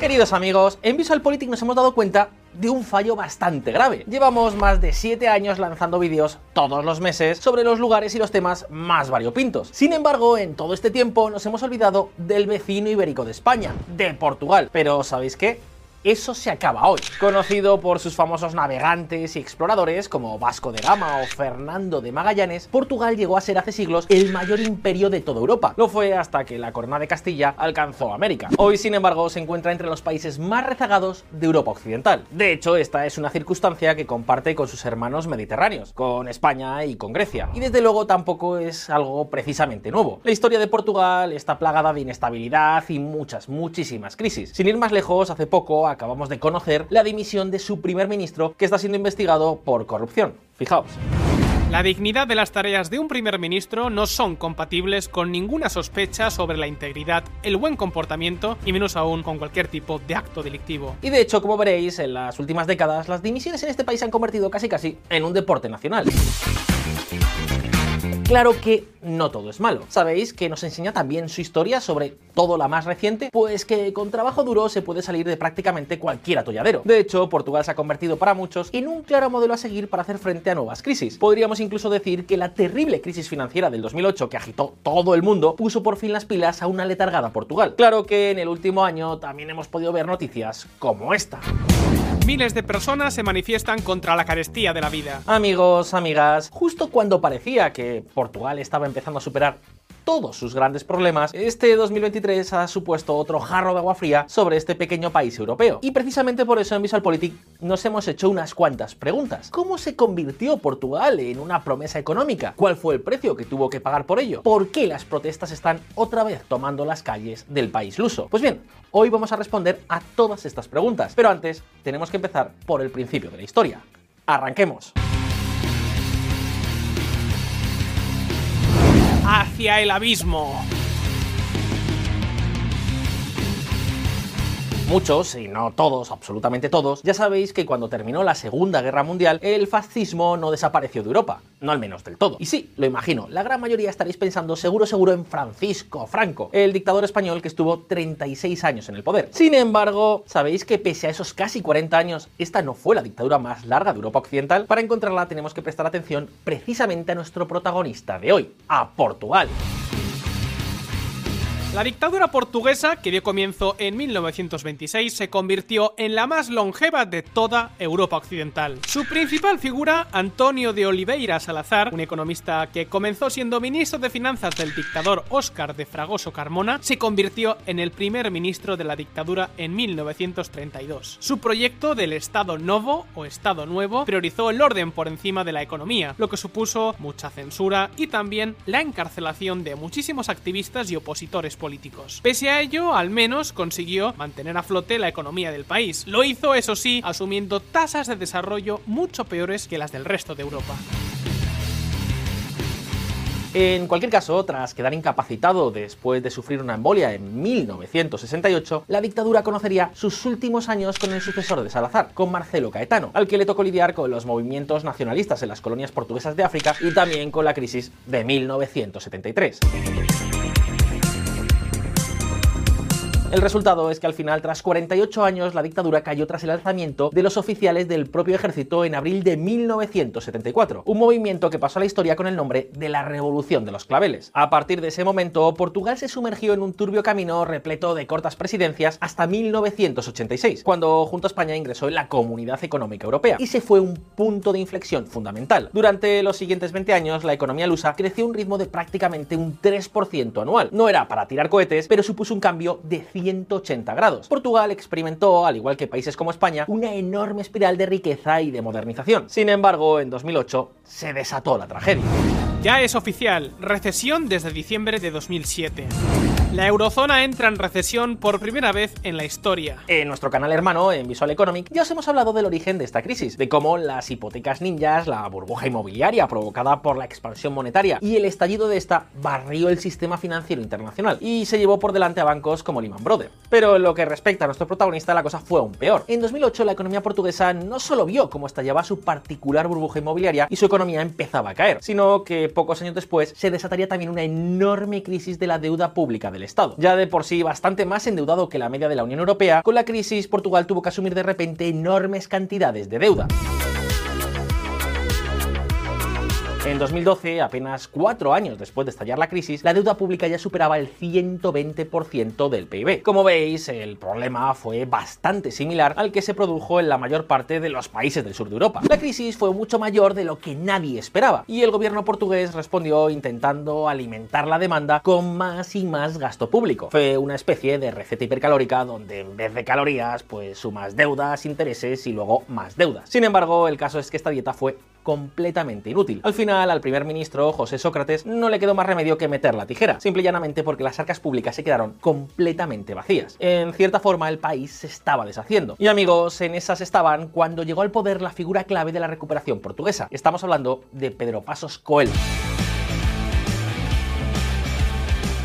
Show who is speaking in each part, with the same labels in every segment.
Speaker 1: Queridos amigos, en VisualPolitik nos hemos dado cuenta de un fallo bastante grave. Llevamos más de 7 años lanzando vídeos todos los meses sobre los lugares y los temas más variopintos. Sin embargo, en todo este tiempo nos hemos olvidado del vecino ibérico de España, de Portugal. Pero ¿sabéis qué? Eso se acaba hoy. Conocido por sus famosos navegantes y exploradores como Vasco de Gama o Fernando de Magallanes, Portugal llegó a ser hace siglos el mayor imperio de toda Europa. Lo fue hasta que la corona de Castilla alcanzó América. Hoy, sin embargo, se encuentra entre los países más rezagados de Europa Occidental. De hecho, esta es una circunstancia que comparte con sus hermanos mediterráneos, con España y con Grecia. Y desde luego tampoco es algo precisamente nuevo. La historia de Portugal está plagada de inestabilidad y muchas, muchísimas crisis. Sin ir más lejos, hace poco acabamos de conocer la dimisión de su primer ministro que está siendo investigado por corrupción. Fijaos.
Speaker 2: La dignidad de las tareas de un primer ministro no son compatibles con ninguna sospecha sobre la integridad, el buen comportamiento y menos aún con cualquier tipo de acto delictivo.
Speaker 1: Y de hecho, como veréis, en las últimas décadas las dimisiones en este país se han convertido casi casi en un deporte nacional. Claro que no todo es malo. ¿Sabéis que nos enseña también su historia sobre todo la más reciente? Pues que con trabajo duro se puede salir de prácticamente cualquier atolladero. De hecho, Portugal se ha convertido para muchos en un claro modelo a seguir para hacer frente a nuevas crisis. Podríamos incluso decir que la terrible crisis financiera del 2008 que agitó todo el mundo puso por fin las pilas a una letargada Portugal. Claro que en el último año también hemos podido ver noticias como esta.
Speaker 2: Miles de personas se manifiestan contra la carestía de la vida.
Speaker 1: Amigos, amigas, justo cuando parecía que Portugal estaba empezando a superar todos sus grandes problemas, este 2023 ha supuesto otro jarro de agua fría sobre este pequeño país europeo. Y precisamente por eso en VisualPolitik nos hemos hecho unas cuantas preguntas. ¿Cómo se convirtió Portugal en una promesa económica? ¿Cuál fue el precio que tuvo que pagar por ello? ¿Por qué las protestas están otra vez tomando las calles del país luso? Pues bien, hoy vamos a responder a todas estas preguntas. Pero antes, tenemos que empezar por el principio de la historia. ¡Arranquemos!
Speaker 2: Hacia el abismo.
Speaker 1: Muchos, y no todos, absolutamente todos, ya sabéis que cuando terminó la Segunda Guerra Mundial, el fascismo no desapareció de Europa, no al menos del todo. Y sí, lo imagino, la gran mayoría estaréis pensando seguro seguro en Francisco Franco, el dictador español que estuvo 36 años en el poder. Sin embargo, ¿sabéis que pese a esos casi 40 años, esta no fue la dictadura más larga de Europa Occidental? Para encontrarla tenemos que prestar atención precisamente a nuestro protagonista de hoy, a Portugal.
Speaker 2: La dictadura portuguesa, que dio comienzo en 1926, se convirtió en la más longeva de toda Europa Occidental. Su principal figura, Antonio de Oliveira Salazar, un economista que comenzó siendo ministro de Finanzas del dictador Óscar de Fragoso Carmona, se convirtió en el primer ministro de la dictadura en 1932. Su proyecto del Estado Novo o Estado Nuevo priorizó el orden por encima de la economía, lo que supuso mucha censura y también la encarcelación de muchísimos activistas y opositores políticos. Pese a ello, al menos consiguió mantener a flote la economía del país. Lo hizo, eso sí, asumiendo tasas de desarrollo mucho peores que las del resto de Europa.
Speaker 1: En cualquier caso, tras quedar incapacitado después de sufrir una embolia en 1968, la dictadura conocería sus últimos años con el sucesor de Salazar, con Marcelo Caetano, al que le tocó lidiar con los movimientos nacionalistas en las colonias portuguesas de África y también con la crisis de 1973. El resultado es que al final, tras 48 años, la dictadura cayó tras el alzamiento de los oficiales del propio ejército en abril de 1974, un movimiento que pasó a la historia con el nombre de la Revolución de los Claveles. A partir de ese momento, Portugal se sumergió en un turbio camino repleto de cortas presidencias hasta 1986, cuando junto a España ingresó en la Comunidad Económica Europea, y se fue un punto de inflexión fundamental. Durante los siguientes 20 años, la economía lusa creció a un ritmo de prácticamente un 3% anual. No era para tirar cohetes, pero supuso un cambio de 180 grados. Portugal experimentó, al igual que países como España, una enorme espiral de riqueza y de modernización. Sin embargo, en 2008 se desató la tragedia.
Speaker 2: Ya es oficial, recesión desde diciembre de 2007. La eurozona entra en recesión por primera vez en la historia.
Speaker 1: En nuestro canal hermano, en Visual Economic, ya os hemos hablado del origen de esta crisis, de cómo las hipotecas ninjas, la burbuja inmobiliaria provocada por la expansión monetaria y el estallido de esta barrió el sistema financiero internacional y se llevó por delante a bancos como Lehman Brothers. Pero en lo que respecta a nuestro protagonista, la cosa fue aún peor. En 2008, la economía portuguesa no solo vio cómo estallaba su particular burbuja inmobiliaria y su economía empezaba a caer, sino que pocos años después se desataría también una enorme crisis de la deuda pública del Estado. Ya de por sí bastante más endeudado que la media de la Unión Europea, con la crisis Portugal tuvo que asumir de repente enormes cantidades de deuda. En 2012, apenas cuatro años después de estallar la crisis, la deuda pública ya superaba el 120% del PIB. Como veis, el problema fue bastante similar al que se produjo en la mayor parte de los países del sur de Europa. La crisis fue mucho mayor de lo que nadie esperaba, y el gobierno portugués respondió intentando alimentar la demanda con más y más gasto público. Fue una especie de receta hipercalórica donde en vez de calorías, pues sumas deudas, intereses y luego más deudas. Sin embargo, el caso es que esta dieta fue completamente inútil. Al final, al primer ministro, José Sócrates, no le quedó más remedio que meter la tijera, simple y llanamente porque las arcas públicas se quedaron completamente vacías. En cierta forma, el país se estaba deshaciendo. Y amigos, en esas estaban cuando llegó al poder la figura clave de la recuperación portuguesa. Estamos hablando de Pedro Pasos Coelho.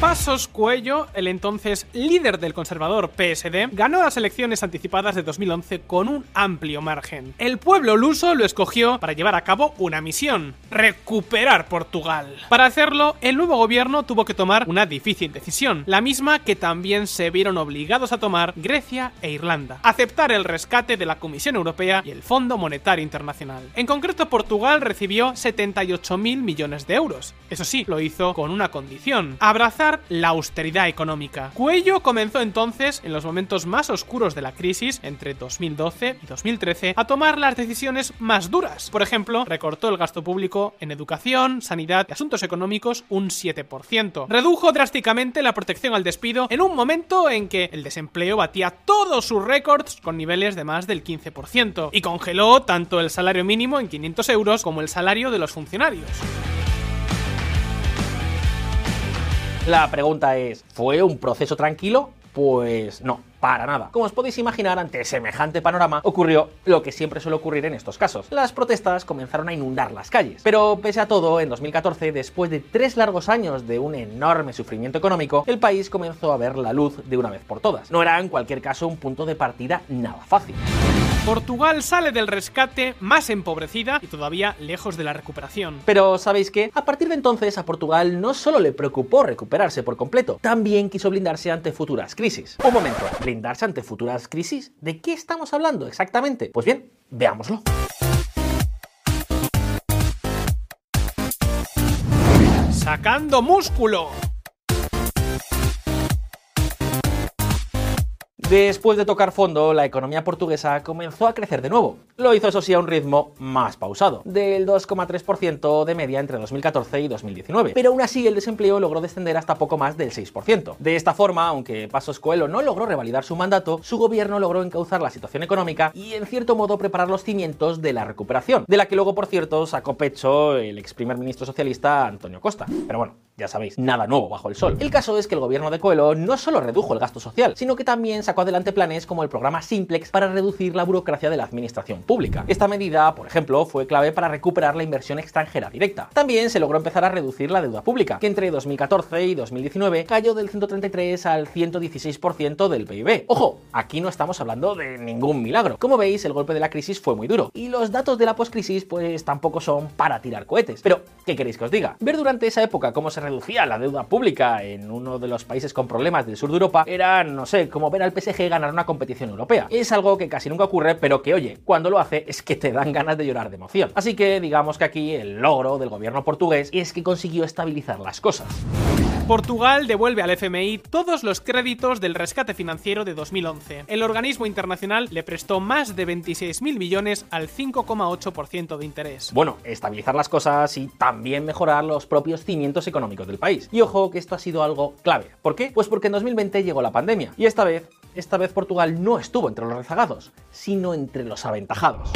Speaker 2: Pasos Cuello, el entonces líder del conservador PSD, ganó las elecciones anticipadas de 2011 con un amplio margen. El pueblo luso lo escogió para llevar a cabo una misión, recuperar Portugal. Para hacerlo, el nuevo gobierno tuvo que tomar una difícil decisión, la misma que también se vieron obligados a tomar Grecia e Irlanda, aceptar el rescate de la Comisión Europea y el Fondo Monetario Internacional. En concreto, Portugal recibió 78.000 millones de euros. Eso sí, lo hizo con una condición, abrazar la austeridad económica. Cuello comenzó entonces, en los momentos más oscuros de la crisis, entre 2012 y 2013, a tomar las decisiones más duras. Por ejemplo, recortó el gasto público en educación, sanidad y asuntos económicos un 7%. Redujo drásticamente la protección al despido en un momento en que el desempleo batía todos sus récords con niveles de más del 15%. Y congeló tanto el salario mínimo en 500 euros como el salario de los funcionarios.
Speaker 1: La pregunta es, ¿fue un proceso tranquilo? Pues no, para nada. Como os podéis imaginar, ante semejante panorama ocurrió lo que siempre suele ocurrir en estos casos. Las protestas comenzaron a inundar las calles. Pero pese a todo, en 2014, después de tres largos años de un enorme sufrimiento económico, el país comenzó a ver la luz de una vez por todas. No era en cualquier caso un punto de partida nada fácil.
Speaker 2: Portugal sale del rescate más empobrecida y todavía lejos de la recuperación.
Speaker 1: Pero ¿sabéis qué? A partir de entonces a Portugal no solo le preocupó recuperarse por completo, también quiso blindarse ante futuras crisis. Un momento, ¿blindarse ante futuras crisis? ¿De qué estamos hablando exactamente? Pues bien, veámoslo.
Speaker 2: Sacando músculo.
Speaker 1: Después de tocar fondo, la economía portuguesa comenzó a crecer de nuevo. Lo hizo eso sí a un ritmo más pausado, del 2,3% de media entre 2014 y 2019. Pero aún así el desempleo logró descender hasta poco más del 6%. De esta forma, aunque Pasos Coelho no logró revalidar su mandato, su gobierno logró encauzar la situación económica y en cierto modo preparar los cimientos de la recuperación, de la que luego por cierto sacó pecho el ex primer ministro socialista Antonio Costa. Pero bueno, ya sabéis, nada nuevo bajo el sol. El caso es que el gobierno de Coelho no solo redujo el gasto social, sino que también sacó adelante planes como el programa Simplex para reducir la burocracia de la administración pública. Esta medida, por ejemplo, fue clave para recuperar la inversión extranjera directa. También se logró empezar a reducir la deuda pública, que entre 2014 y 2019 cayó del 133 al 116% del PIB. Ojo, aquí no estamos hablando de ningún milagro. Como veis, el golpe de la crisis fue muy duro y los datos de la postcrisis pues tampoco son para tirar cohetes. Pero, ¿qué queréis que os diga? Ver durante esa época cómo se reducía la deuda pública en uno de los países con problemas del sur de Europa era, no sé, como ver al PSG ganar una competición europea. Es algo que casi nunca ocurre, pero que oye, cuando lo hace es que te dan ganas de llorar de emoción. Así que digamos que aquí el logro del gobierno portugués es que consiguió estabilizar las cosas.
Speaker 2: Portugal devuelve al FMI todos los créditos del rescate financiero de 2011. El organismo internacional le prestó más de 26.000 millones al 5,8% de interés.
Speaker 1: Bueno, estabilizar las cosas y también mejorar los propios cimientos económicos del país. Y ojo que esto ha sido algo clave. ¿Por qué? Pues porque en 2020 llegó la pandemia y esta vez, esta vez Portugal no estuvo entre los rezagados, sino entre los aventajados.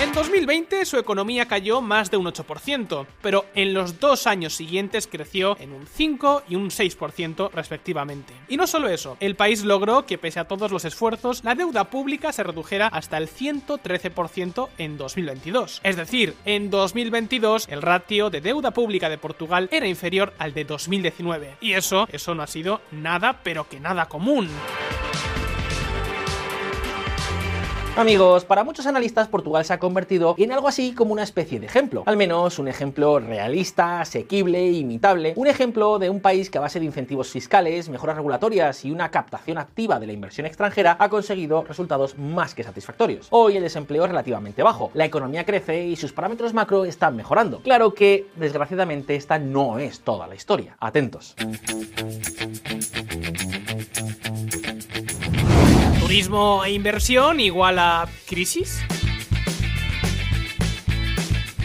Speaker 2: En 2020 su economía cayó más de un 8%, pero en los dos años siguientes creció en un 5 y un 6% respectivamente. Y no solo eso, el país logró que pese a todos los esfuerzos, la deuda pública se redujera hasta el 113% en 2022. Es decir, en 2022 el ratio de deuda pública de Portugal era inferior al de 2019. Y eso, eso no ha sido nada, pero que nada común.
Speaker 1: Amigos, para muchos analistas Portugal se ha convertido en algo así como una especie de ejemplo, al menos un ejemplo realista, asequible, imitable, un ejemplo de un país que a base de incentivos fiscales, mejoras regulatorias y una captación activa de la inversión extranjera ha conseguido resultados más que satisfactorios. Hoy el desempleo es relativamente bajo, la economía crece y sus parámetros macro están mejorando. Claro que, desgraciadamente, esta no es toda la historia. Atentos.
Speaker 2: Turismo e inversión igual a crisis.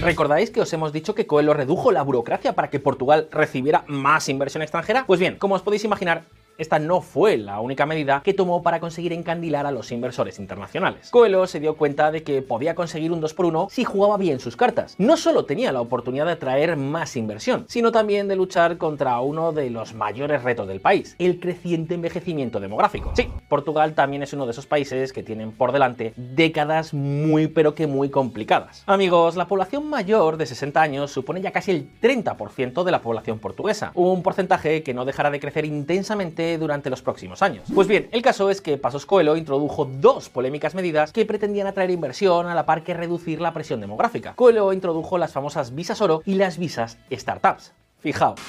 Speaker 1: ¿Recordáis que os hemos dicho que Coelho redujo la burocracia para que Portugal recibiera más inversión extranjera? Pues bien, como os podéis imaginar, esta no fue la única medida que tomó para conseguir encandilar a los inversores internacionales. Coelho se dio cuenta de que podía conseguir un 2 por 1 si jugaba bien sus cartas. No solo tenía la oportunidad de atraer más inversión, sino también de luchar contra uno de los mayores retos del país, el creciente envejecimiento demográfico. Sí, Portugal también es uno de esos países que tienen por delante décadas muy pero que muy complicadas. Amigos, la población mayor de 60 años supone ya casi el 30% de la población portuguesa, un porcentaje que no dejará de crecer intensamente durante los próximos años. Pues bien, el caso es que Pasos Coelho introdujo dos polémicas medidas que pretendían atraer inversión a la par que reducir la presión demográfica. Coelho introdujo las famosas visas oro y las visas startups. Fijaos.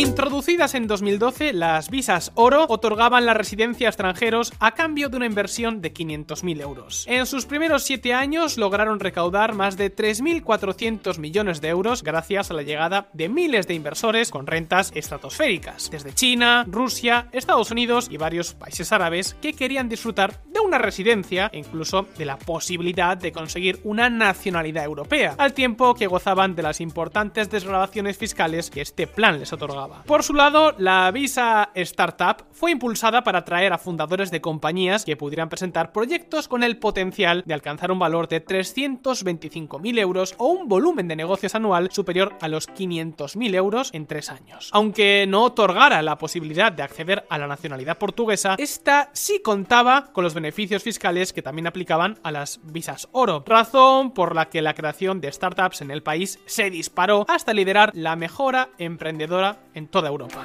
Speaker 2: Introducidas en 2012, las visas oro otorgaban la residencia a extranjeros a cambio de una inversión de 500.000 euros. En sus primeros 7 años lograron recaudar más de 3.400 millones de euros gracias a la llegada de miles de inversores con rentas estratosféricas, desde China, Rusia, Estados Unidos y varios países árabes que querían disfrutar de una residencia e incluso de la posibilidad de conseguir una nacionalidad europea, al tiempo que gozaban de las importantes desgrabaciones fiscales que este plan les otorgaba. Por su lado, la visa Startup fue impulsada para atraer a fundadores de compañías que pudieran presentar proyectos con el potencial de alcanzar un valor de 325.000 euros o un volumen de negocios anual superior a los 500.000 euros en tres años. Aunque no otorgara la posibilidad de acceder a la nacionalidad portuguesa, esta sí contaba con los beneficios fiscales que también aplicaban a las visas oro, razón por la que la creación de startups en el país se disparó hasta liderar la mejora emprendedora en toda Europa.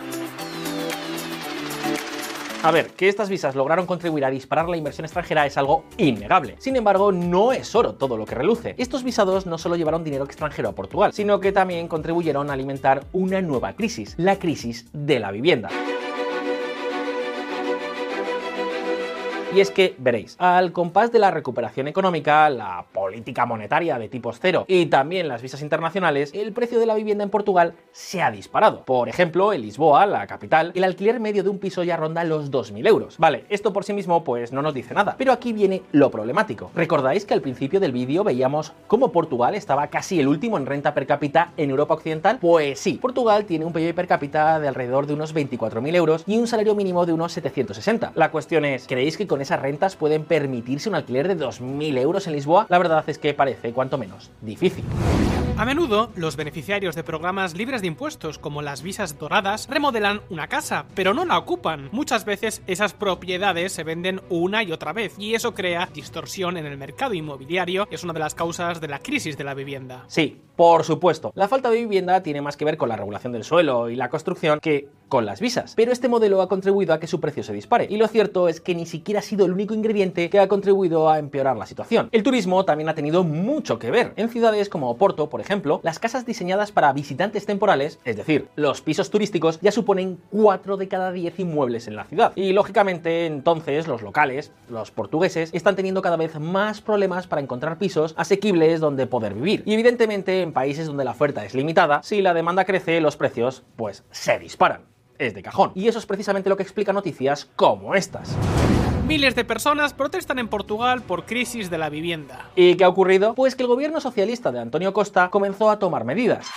Speaker 1: A ver, que estas visas lograron contribuir a disparar la inversión extranjera es algo innegable. Sin embargo, no es oro todo lo que reluce. Estos visados no solo llevaron dinero extranjero a Portugal, sino que también contribuyeron a alimentar una nueva crisis, la crisis de la vivienda. Y es que, veréis, al compás de la recuperación económica, la política monetaria de tipos cero y también las visas internacionales, el precio de la vivienda en Portugal se ha disparado. Por ejemplo, en Lisboa, la capital, el alquiler medio de un piso ya ronda los 2.000 euros. Vale, esto por sí mismo pues no nos dice nada, pero aquí viene lo problemático. ¿Recordáis que al principio del vídeo veíamos cómo Portugal estaba casi el último en renta per cápita en Europa Occidental? Pues sí, Portugal tiene un PIB per cápita de alrededor de unos 24.000 euros y un salario mínimo de unos 760. La cuestión es, ¿creéis que con esas rentas pueden permitirse un alquiler de 2.000 euros en Lisboa? La verdad es que parece cuanto menos difícil.
Speaker 2: A menudo, los beneficiarios de programas libres de impuestos, como las visas doradas, remodelan una casa, pero no la ocupan. Muchas veces esas propiedades se venden una y otra vez, y eso crea distorsión en el mercado inmobiliario, que es una de las causas de la crisis de la vivienda.
Speaker 1: Sí, por supuesto. La falta de vivienda tiene más que ver con la regulación del suelo y la construcción que con las visas. Pero este modelo ha contribuido a que su precio se dispare. Y lo cierto es que ni siquiera ha sido el único ingrediente que ha contribuido a empeorar la situación. El turismo también ha tenido mucho que ver. En ciudades como Oporto, por ejemplo, las casas diseñadas para visitantes temporales, es decir, los pisos turísticos, ya suponen 4 de cada 10 inmuebles en la ciudad. Y lógicamente, entonces, los locales, los portugueses, están teniendo cada vez más problemas para encontrar pisos asequibles donde poder vivir. Y evidentemente, en países donde la oferta es limitada, si la demanda crece, los precios, pues, se disparan es de cajón. Y eso es precisamente lo que explica noticias como estas.
Speaker 2: Miles de personas protestan en Portugal por crisis de la vivienda.
Speaker 1: ¿Y qué ha ocurrido? Pues que el gobierno socialista de Antonio Costa comenzó a tomar medidas.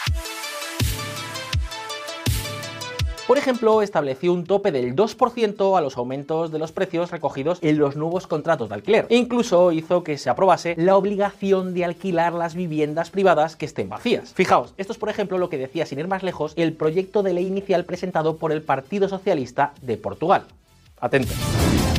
Speaker 1: Por ejemplo, estableció un tope del 2% a los aumentos de los precios recogidos en los nuevos contratos de alquiler. E incluso hizo que se aprobase la obligación de alquilar las viviendas privadas que estén vacías. Fijaos, esto es por ejemplo lo que decía sin ir más lejos el proyecto de ley inicial presentado por el Partido Socialista de Portugal. Atentos.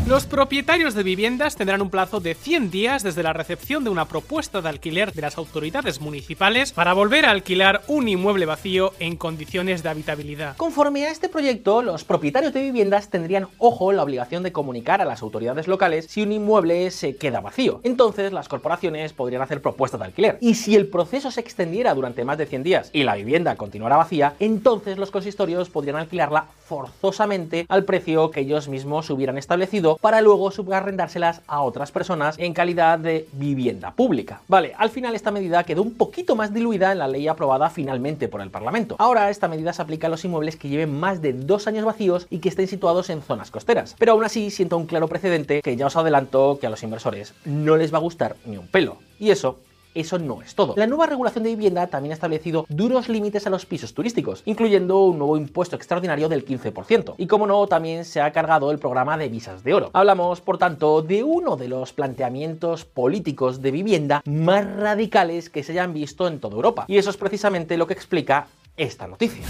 Speaker 2: Los propietarios de viviendas tendrán un plazo de 100 días desde la recepción de una propuesta de alquiler de las autoridades municipales para volver a alquilar un inmueble vacío en condiciones de habitabilidad.
Speaker 1: Conforme a este proyecto, los propietarios de viviendas tendrían, ojo, la obligación de comunicar a las autoridades locales si un inmueble se queda vacío. Entonces, las corporaciones podrían hacer propuestas de alquiler. Y si el proceso se extendiera durante más de 100 días y la vivienda continuara vacía, entonces los consistorios podrían alquilarla forzosamente al precio que ellos mismos hubieran establecido para luego subarrendárselas a otras personas en calidad de vivienda pública. Vale, al final esta medida quedó un poquito más diluida en la ley aprobada finalmente por el Parlamento. Ahora esta medida se aplica a los inmuebles que lleven más de dos años vacíos y que estén situados en zonas costeras. Pero aún así siento un claro precedente que ya os adelanto que a los inversores no les va a gustar ni un pelo. Y eso eso no es todo. La nueva regulación de vivienda también ha establecido duros límites a los pisos turísticos, incluyendo un nuevo impuesto extraordinario del 15%. Y como no, también se ha cargado el programa de visas de oro. Hablamos, por tanto, de uno de los planteamientos políticos de vivienda más radicales que se hayan visto en toda Europa. Y eso es precisamente lo que explica esta noticia.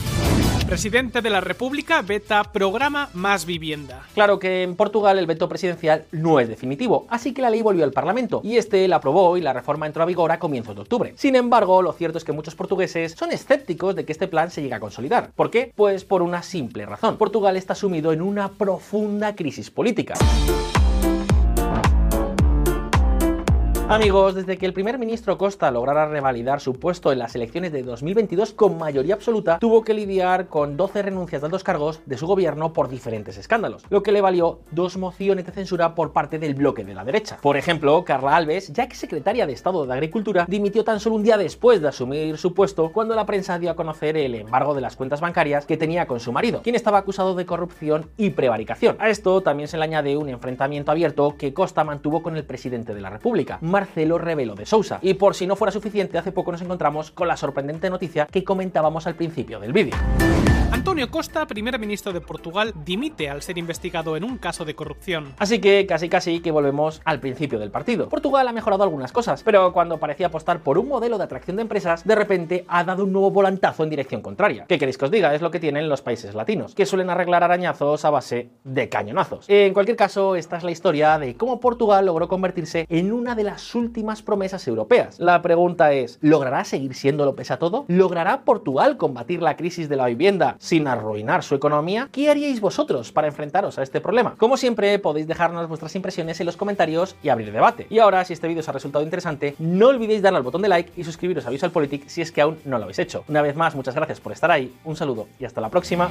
Speaker 2: Presidente de la República veta programa Más Vivienda.
Speaker 1: Claro que en Portugal el veto presidencial no es definitivo, así que la ley volvió al Parlamento y este la aprobó y la reforma entró a vigor a comienzos de octubre. Sin embargo, lo cierto es que muchos portugueses son escépticos de que este plan se llegue a consolidar. ¿Por qué? Pues por una simple razón. Portugal está sumido en una profunda crisis política. Amigos, desde que el primer ministro Costa lograra revalidar su puesto en las elecciones de 2022 con mayoría absoluta, tuvo que lidiar con 12 renuncias de altos cargos de su gobierno por diferentes escándalos, lo que le valió dos mociones de censura por parte del bloque de la derecha. Por ejemplo, Carla Alves, ya ex secretaria de Estado de Agricultura, dimitió tan solo un día después de asumir su puesto cuando la prensa dio a conocer el embargo de las cuentas bancarias que tenía con su marido, quien estaba acusado de corrupción y prevaricación. A esto también se le añade un enfrentamiento abierto que Costa mantuvo con el presidente de la República, Marcelo Rebelo de Sousa. Y por si no fuera suficiente, hace poco nos encontramos con la sorprendente noticia que comentábamos al principio del vídeo.
Speaker 2: Antonio Costa, primer ministro de Portugal, dimite al ser investigado en un caso de corrupción.
Speaker 1: Así que casi casi que volvemos al principio del partido. Portugal ha mejorado algunas cosas, pero cuando parecía apostar por un modelo de atracción de empresas, de repente ha dado un nuevo volantazo en dirección contraria. ¿Qué queréis que os diga? Es lo que tienen los países latinos, que suelen arreglar arañazos a base de cañonazos. En cualquier caso, esta es la historia de cómo Portugal logró convertirse en una de las últimas promesas europeas. La pregunta es, ¿logrará seguir siendo lo pesa todo? ¿Logrará Portugal combatir la crisis de la vivienda sin arruinar su economía? ¿Qué haríais vosotros para enfrentaros a este problema? Como siempre, podéis dejarnos vuestras impresiones en los comentarios y abrir debate. Y ahora, si este vídeo os ha resultado interesante, no olvidéis darle al botón de like y suscribiros a Visual Politic si es que aún no lo habéis hecho. Una vez más, muchas gracias por estar ahí, un saludo y hasta la próxima.